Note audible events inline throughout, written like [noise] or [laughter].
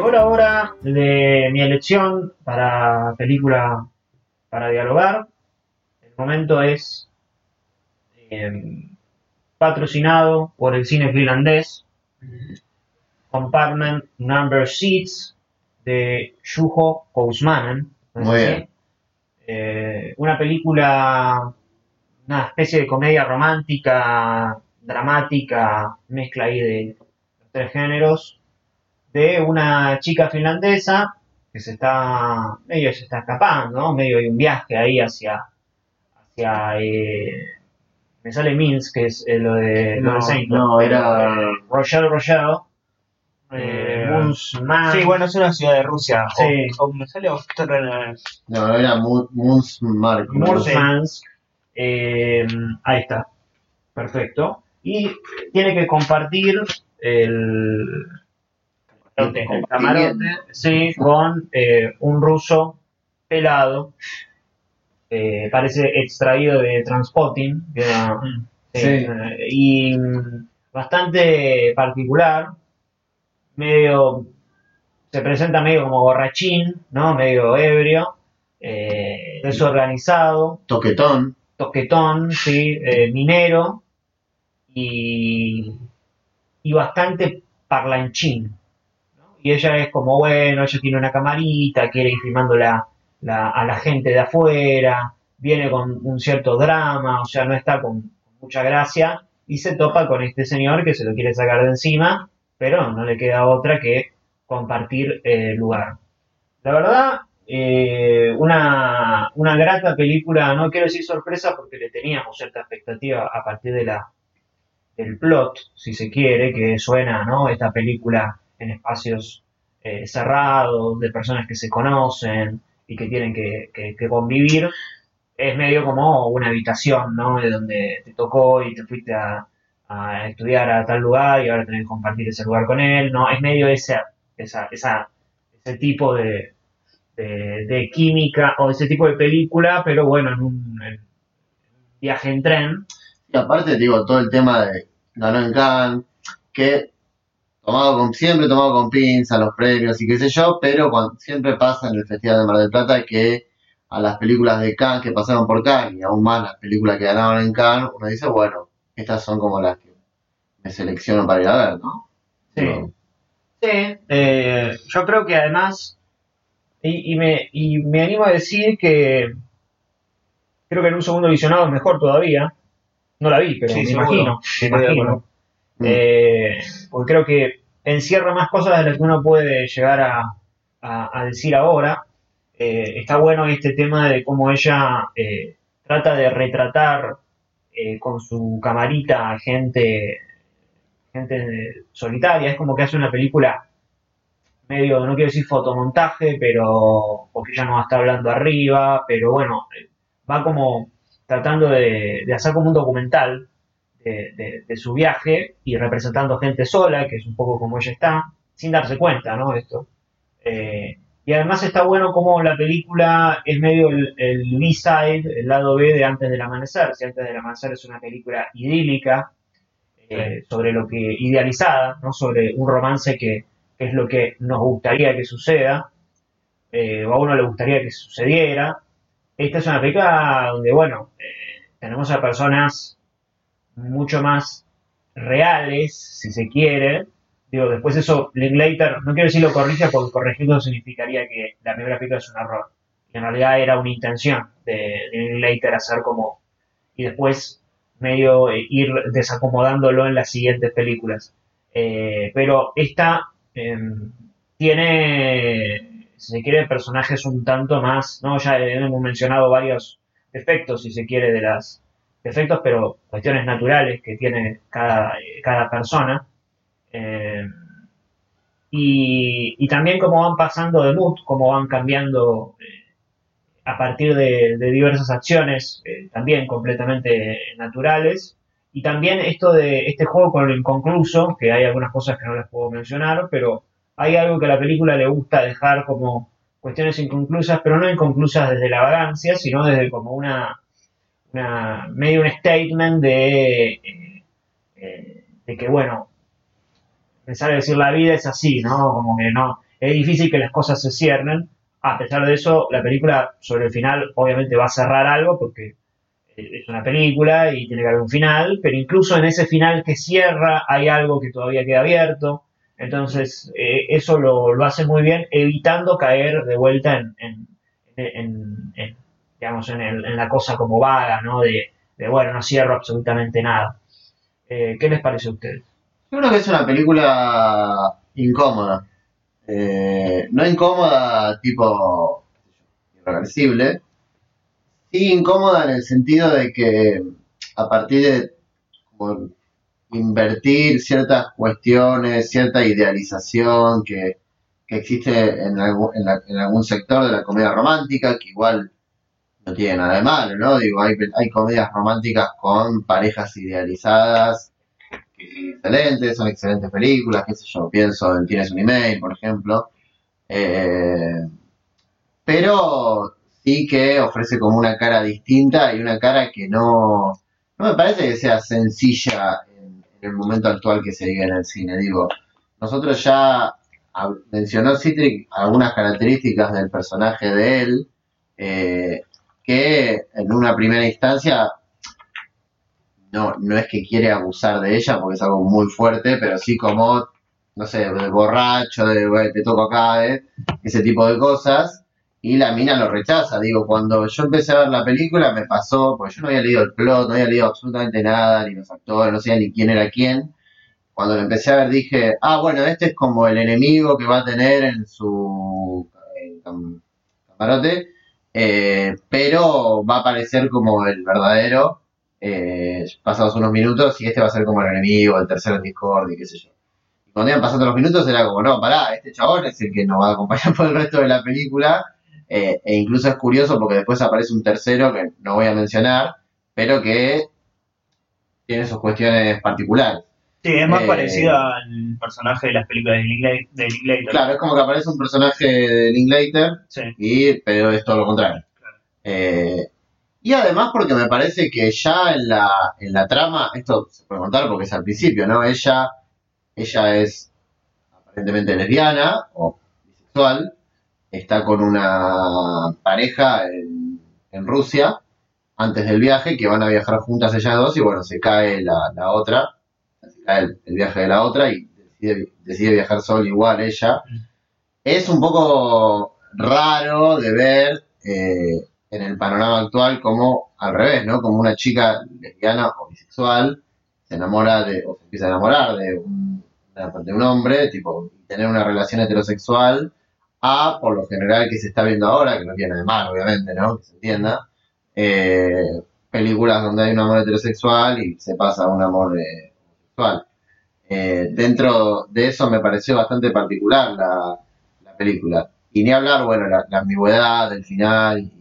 Llegó la hora de mi elección para película para dialogar. El momento es eh, patrocinado por el cine finlandés Compartment Number Seats de Juho Kousmanen. ¿no es Muy bien. Eh, una película, una especie de comedia romántica, dramática, mezcla ahí de los tres géneros, de una chica finlandesa que se está, medio se está escapando, ¿no? medio de un viaje ahí hacia, hacia eh, me sale Minsk, que es eh, lo de lo No, de Saint, no, era- eh, Rochelle Rochelle, eh, Eh, Munzman. Sí, bueno, es una ciudad de Rusia. O- Sí. O, me sale Ostrava. No, no era Mu- Munzmark. ¿no? Murmansk. Eh, ahí está. Perfecto. Y tiene que compartir el, Camarote. el camarote sí, con eh, un ruso pelado. eh, parece extraído de Transpotting. Mm. sí, eh, y bastante particular. Medio. Se presenta medio como borrachín, ¿no? Medio ebrio. eh, desorganizado Toquetón. toquetón, sí, minero y, y bastante parlanchín. Y ella es como, bueno, ella tiene una camarita, quiere ir filmando a la gente de afuera, viene con un cierto drama, o sea, no está con mucha gracia y se topa con este señor que se lo quiere sacar de encima, pero no le queda otra que compartir eh, lugar. La verdad, eh, una, una grata película, no quiero decir sorpresa porque le teníamos cierta expectativa a partir de la, del plot, si se quiere, que suena, ¿no? Esta película en espacios eh, cerrados, de personas que se conocen y que tienen que, que- convivir. Es medio como una habitación, ¿no? De donde te tocó y te fuiste a, a estudiar a tal lugar y ahora tenés que compartir ese lugar con él, ¿no? Es medio esa, esa, esa, ese tipo de, de, química o ese tipo de película, pero bueno, en un, viaje en tren. Y aparte, digo, todo el tema de ganó en que tomado con, siempre tomado con pinza los premios y qué sé yo, pero cuando, siempre pasa en el Festival de Mar del Plata que a las películas de Cannes que pasaron por Cannes y aún más las películas que ganaron en Cannes, uno dice, bueno, estas son como las que me selecciono para ir a ver, ¿no? Sí. Sí, eh, yo creo que además, y, y me, y me animo a decir que creo que en un segundo visionado es mejor todavía. No la vi, pero Sí, me seguro. imagino. Me imagino. Mm. Eh, porque creo que encierra más cosas de las que uno puede llegar a, a- decir ahora. Eh, está bueno este tema de cómo ella eh, trata de retratar eh, con su camarita a gente, gente solitaria. Es como que hace una película medio, no quiero decir fotomontaje, pero porque ella no va a hablando arriba, pero bueno, eh, va como tratando de hacer como un documental de, de- de su viaje y representando gente sola, que es un poco como ella está, sin darse cuenta, ¿no? Esto. Eh, y además está bueno como la película es medio el, el B-side, el lado B de Antes del Amanecer. Si Antes del Amanecer es una película idílica, eh, sobre lo que idealizada, ¿no? Sobre un romance que, que es lo que nos gustaría que suceda, eh, o a uno le gustaría que sucediera. Esta es una película donde, bueno, tenemos a personas mucho más reales, si se quiere. Digo, después eso, Linklater, no quiero decir lo corrige porque corregirlo significaría que la primera película es un error. En realidad era una intención de Linklater hacer como. y después medio eh, ir desacomodándolo en las siguientes películas. Eh, pero esta em, tiene, si se quiere, personajes un tanto más, ¿no? Ya hemos mencionado varios defectos, si se quiere, de las defectos, pero cuestiones naturales que tiene cada, cada persona. Eh, y, y también cómo van pasando de mood, cómo van cambiando eh, a partir de, diversas acciones, eh, también completamente naturales. Y también esto de este juego con lo inconcluso, que hay algunas cosas que no les puedo mencionar, pero hay algo que a la película le gusta dejar como cuestiones inconclusas, pero no inconclusas desde la vagancia, sino desde como una, una medio un statement de, eh, eh, que, bueno, a decir la vida es así, ¿no? Como que no, es difícil que las cosas se cierren. A pesar de eso, la película sobre el final obviamente va a cerrar algo porque es una película y tiene que haber un final, pero incluso en ese final que cierra hay algo que todavía queda abierto. Entonces, eh, eso lo, lo hace muy bien, evitando caer de vuelta en- en, digamos, en, la cosa como vaga, ¿no? De, bueno, no cierro absolutamente nada. Eh, ¿Qué les parece a ustedes? Yo creo que es una película incómoda. Eh, no incómoda tipo irreversible, sí incómoda en el sentido de que a partir de invertir ciertas cuestiones, cierta idealización que, que existe en en algún sector de la comedia romántica, que igual no tiene nada de malo, ¿no? Digo, hay, hay comedias románticas con parejas idealizadas que son excelentes, son excelentes películas, qué sé yo, pienso en Tienes un email, por ejemplo. Eh, pero sí que ofrece como una cara distinta y una cara que no, no me parece que sea sencilla en, el momento actual que se vive en el cine. Digo, nosotros ya mencionó Citric algunas características del personaje de él, eh, que en una primera instancia no, no es que quiere abusar de ella porque es algo muy fuerte, pero sí como, no sé, de borracho, de "Güey, te toco acá, eh", ese tipo de cosas. Y la mina lo rechaza. Digo, cuando yo empecé a ver la película me pasó, porque yo no había leído el plot, no había leído absolutamente nada, ni los actores, no sabía ni quién era quién. Cuando lo empecé a ver dije, ah, bueno, este es como el enemigo que va a tener en su eh, cam- camarote, eh, pero va a aparecer como el verdadero eh, pasados unos minutos y este va a ser como el enemigo, el tercero en Discord y qué sé yo. Y cuando iban pasando los minutos era como, no, pará, este chabón es el que nos va a acompañar [laughs] por el resto de la película. eh, e incluso es curioso porque después aparece un tercero que no voy a mencionar, pero que tiene sus cuestiones particulares. Sí, es más Eh, parecido al personaje de las películas de Linklater. De Linklater. Claro, es como que aparece un personaje de Linklater Sí. y pero es todo lo contrario. Claro. Eh, y además porque me parece que ya en la, en la trama, esto se puede contar porque es al principio, ¿no? Ella, ella es aparentemente lesbiana o bisexual, está con una pareja en, en Rusia antes del viaje, que van a viajar juntas ellas dos y bueno, se cae la, la otra, el, viaje de la otra y decide, decide viajar sola igual ella. Es un poco raro de ver eh, en el panorama actual como al revés, ¿no? Como una chica lesbiana o bisexual se enamora de, o se empieza a enamorar de un, de un hombre, tipo, tener una relación heterosexual, a, por lo general, que se está viendo ahora, que no tiene de mal, obviamente, ¿no? Que se entienda, eh, películas donde hay un amor heterosexual y se pasa a un amor eh, Eh, dentro de eso me pareció bastante particular la, la película. Y ni hablar, bueno, la, la ambigüedad del final y,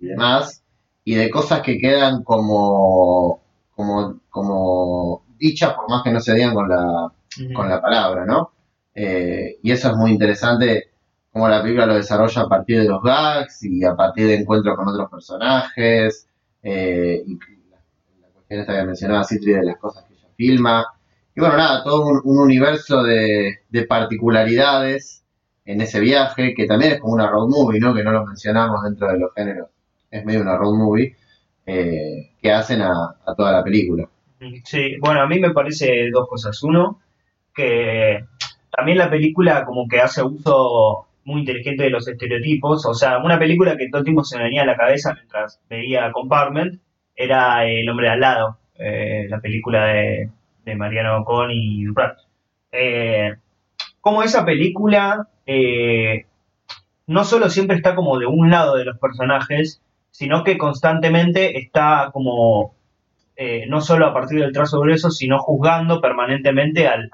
y demás, y de cosas que quedan como, como, como dichas, por más que no se digan con la, con la palabra, ¿no? Eh, y eso es muy interesante, cómo la película lo desarrolla a partir de los gags y a partir de encuentros con otros personajes, eh, y la, la cuestión esta que mencionaba Citri de las cosas filma. Y bueno, nada, todo un, un universo de, de particularidades en ese viaje, que también es como una road movie, ¿no? Que no lo mencionamos dentro de los géneros. Es medio una road movie eh, que hacen a, toda la película. Sí, bueno, a mí me parece dos cosas. Uno, que también la película como que hace uso muy inteligente de los estereotipos. O sea, una película que todo el tiempo se me venía a la cabeza mientras veía Compartment era El hombre al lado, eh, la película de, de Mariano Ocon y Duprat. Eh, como esa película eh, no solo siempre está como de un lado de los personajes, sino que constantemente está como no solo a partir del trazo grueso, sino juzgando permanentemente al,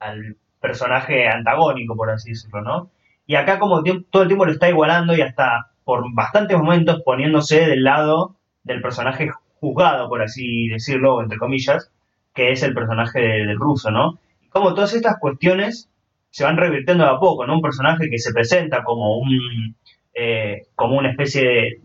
al, personaje antagónico, por así decirlo, ¿no? Y acá como todo el tiempo lo está igualando y hasta por bastantes momentos poniéndose del lado del personaje juzgado, por así decirlo, entre comillas, que es el personaje de- del ruso, ¿no? Y como todas estas cuestiones se van revirtiendo de a poco, ¿no? Un personaje que se presenta como un eh, como una especie de,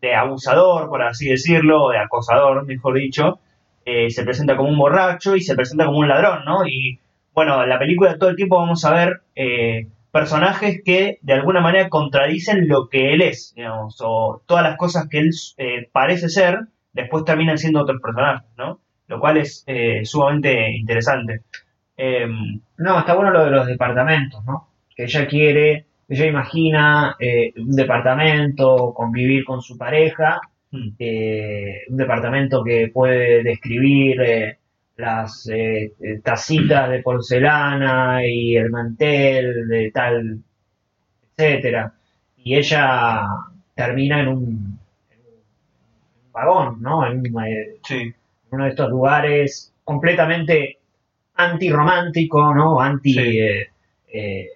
de abusador, por así decirlo, de acosador, mejor dicho, eh, se presenta como un borracho y se presenta como un ladrón, ¿no? Y bueno, en la película todo el tiempo vamos a ver eh, personajes que de alguna manera contradicen lo que él es, digamos, o todas las cosas que él parece ser, después terminan siendo otros personajes, ¿no? Lo cual es eh, sumamente interesante. Em, No, está bueno lo de los departamentos, ¿no? Que ella quiere, ella imagina eh, un departamento, convivir con su pareja, mm, eh, un departamento que puede describir eh, las eh, eh, tacitas de porcelana y el mantel de tal, etcétera. Y ella termina en un vagón, ¿no? En eh, sí, uno de estos lugares completamente antirromántico, ¿no? Anti, Sí. eh, eh,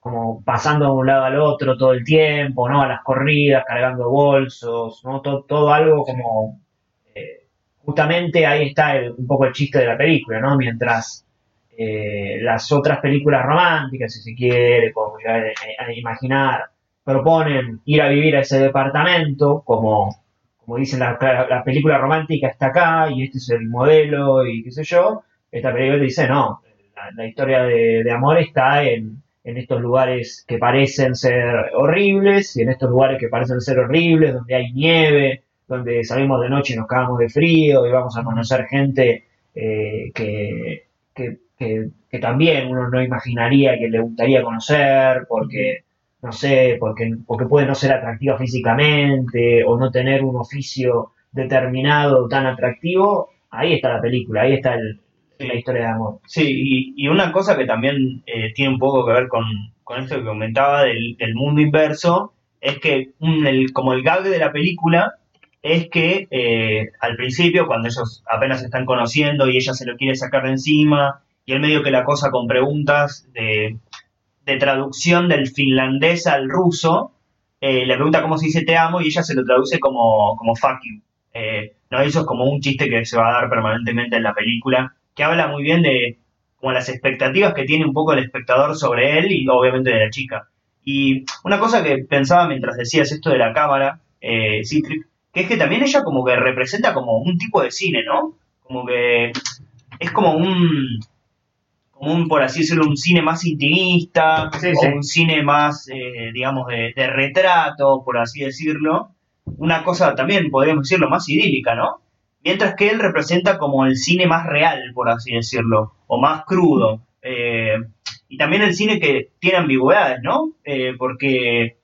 como pasando de un lado al otro todo el tiempo, ¿no? A las corridas, cargando bolsos, ¿no? Todo, todo algo como, justamente ahí está el- un poco el chiste de la película, ¿no? Mientras eh, las otras películas románticas, si se quiere, como llegar a, a imaginar, proponen ir a vivir a ese departamento, como, como dicen la, la- la película romántica está acá y este es el modelo y qué sé yo, esta película dice no, la, la historia de, de amor está en, en estos lugares que parecen ser horribles y en estos lugares que parecen ser horribles, donde hay nieve, donde salimos de noche y nos cagamos de frío y vamos a conocer gente eh, que, que, que- que también uno no imaginaría que le gustaría conocer porque no sé, porque, porque puede no ser atractiva físicamente o no tener un oficio determinado tan atractivo, ahí está la película, ahí está el- Sí. la historia de amor. Sí, y, y una cosa que también eh, tiene un poco que ver con, con esto que comentaba del, del mundo inverso, es que un- el- como el gag de la película es que eh, al principio, cuando ellos apenas se están conociendo y ella se lo quiere sacar de encima, y él medio que la cosa con preguntas de, de traducción del finlandés al ruso, eh, le pregunta cómo se dice te amo y ella se lo traduce como, como fuck you. Eh, no, eso es como un chiste que se va a dar permanentemente en la película, que habla muy bien de como las expectativas que tiene un poco el espectador sobre él y obviamente de la chica. Y una cosa que pensaba mientras decías esto de la cámara, eh, que es que también ella como que representa como un tipo de cine, ¿no? Como que es como un, como un, por así decirlo, un cine más intimista, Sí, o sí. un cine más, eh, digamos, de, de retrato, por así decirlo. Una cosa también, podríamos decirlo, más idílica, ¿no? Mientras que él representa como el cine más real, por así decirlo, o más crudo. Eh, y también el cine que tiene ambigüedades, ¿no? Eh, porque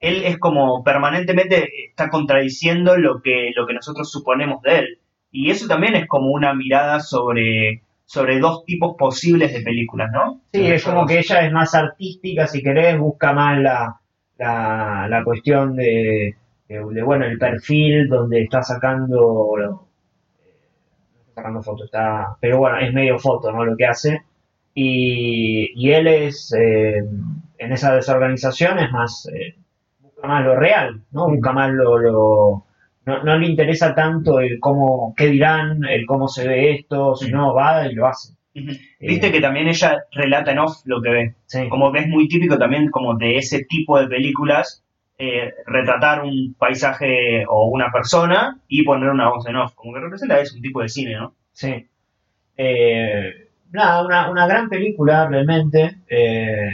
él es como permanentemente está contradiciendo lo que, lo que nosotros suponemos de él. Y eso también es como una mirada sobre, sobre dos tipos posibles de películas, ¿no? Sí, es como que ella es más artística, si querés, busca más la, la, la cuestión de, de, de, bueno, el perfil donde está sacando, eh, no está sacando fotos, está, pero bueno, es medio foto, ¿no? Lo que hace. Y, y él es, eh, en esa desorganización, es más, eh, busca más lo real, ¿no? Busca más lo, lo no, no le interesa tanto el cómo, qué dirán, el cómo se ve esto, sino va y lo hace. Ujú. Viste Eh, que también ella relata en off lo que ve. Sí. Como que es muy típico también como de ese tipo de películas, eh, retratar un paisaje o una persona y poner una voz en off. Como que representa eso, un tipo de cine, ¿no? Sí. Eh, nada, una, una gran película realmente, eh,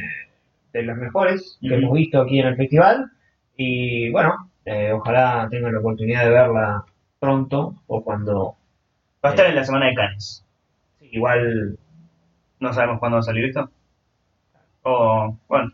de las mejores que hemos visto aquí en el festival. Y bueno, eh, ojalá tengan la oportunidad de verla pronto o cuando Va a estar en la semana de Cannes. igual No sabemos cuándo va a salir esto. O, bueno,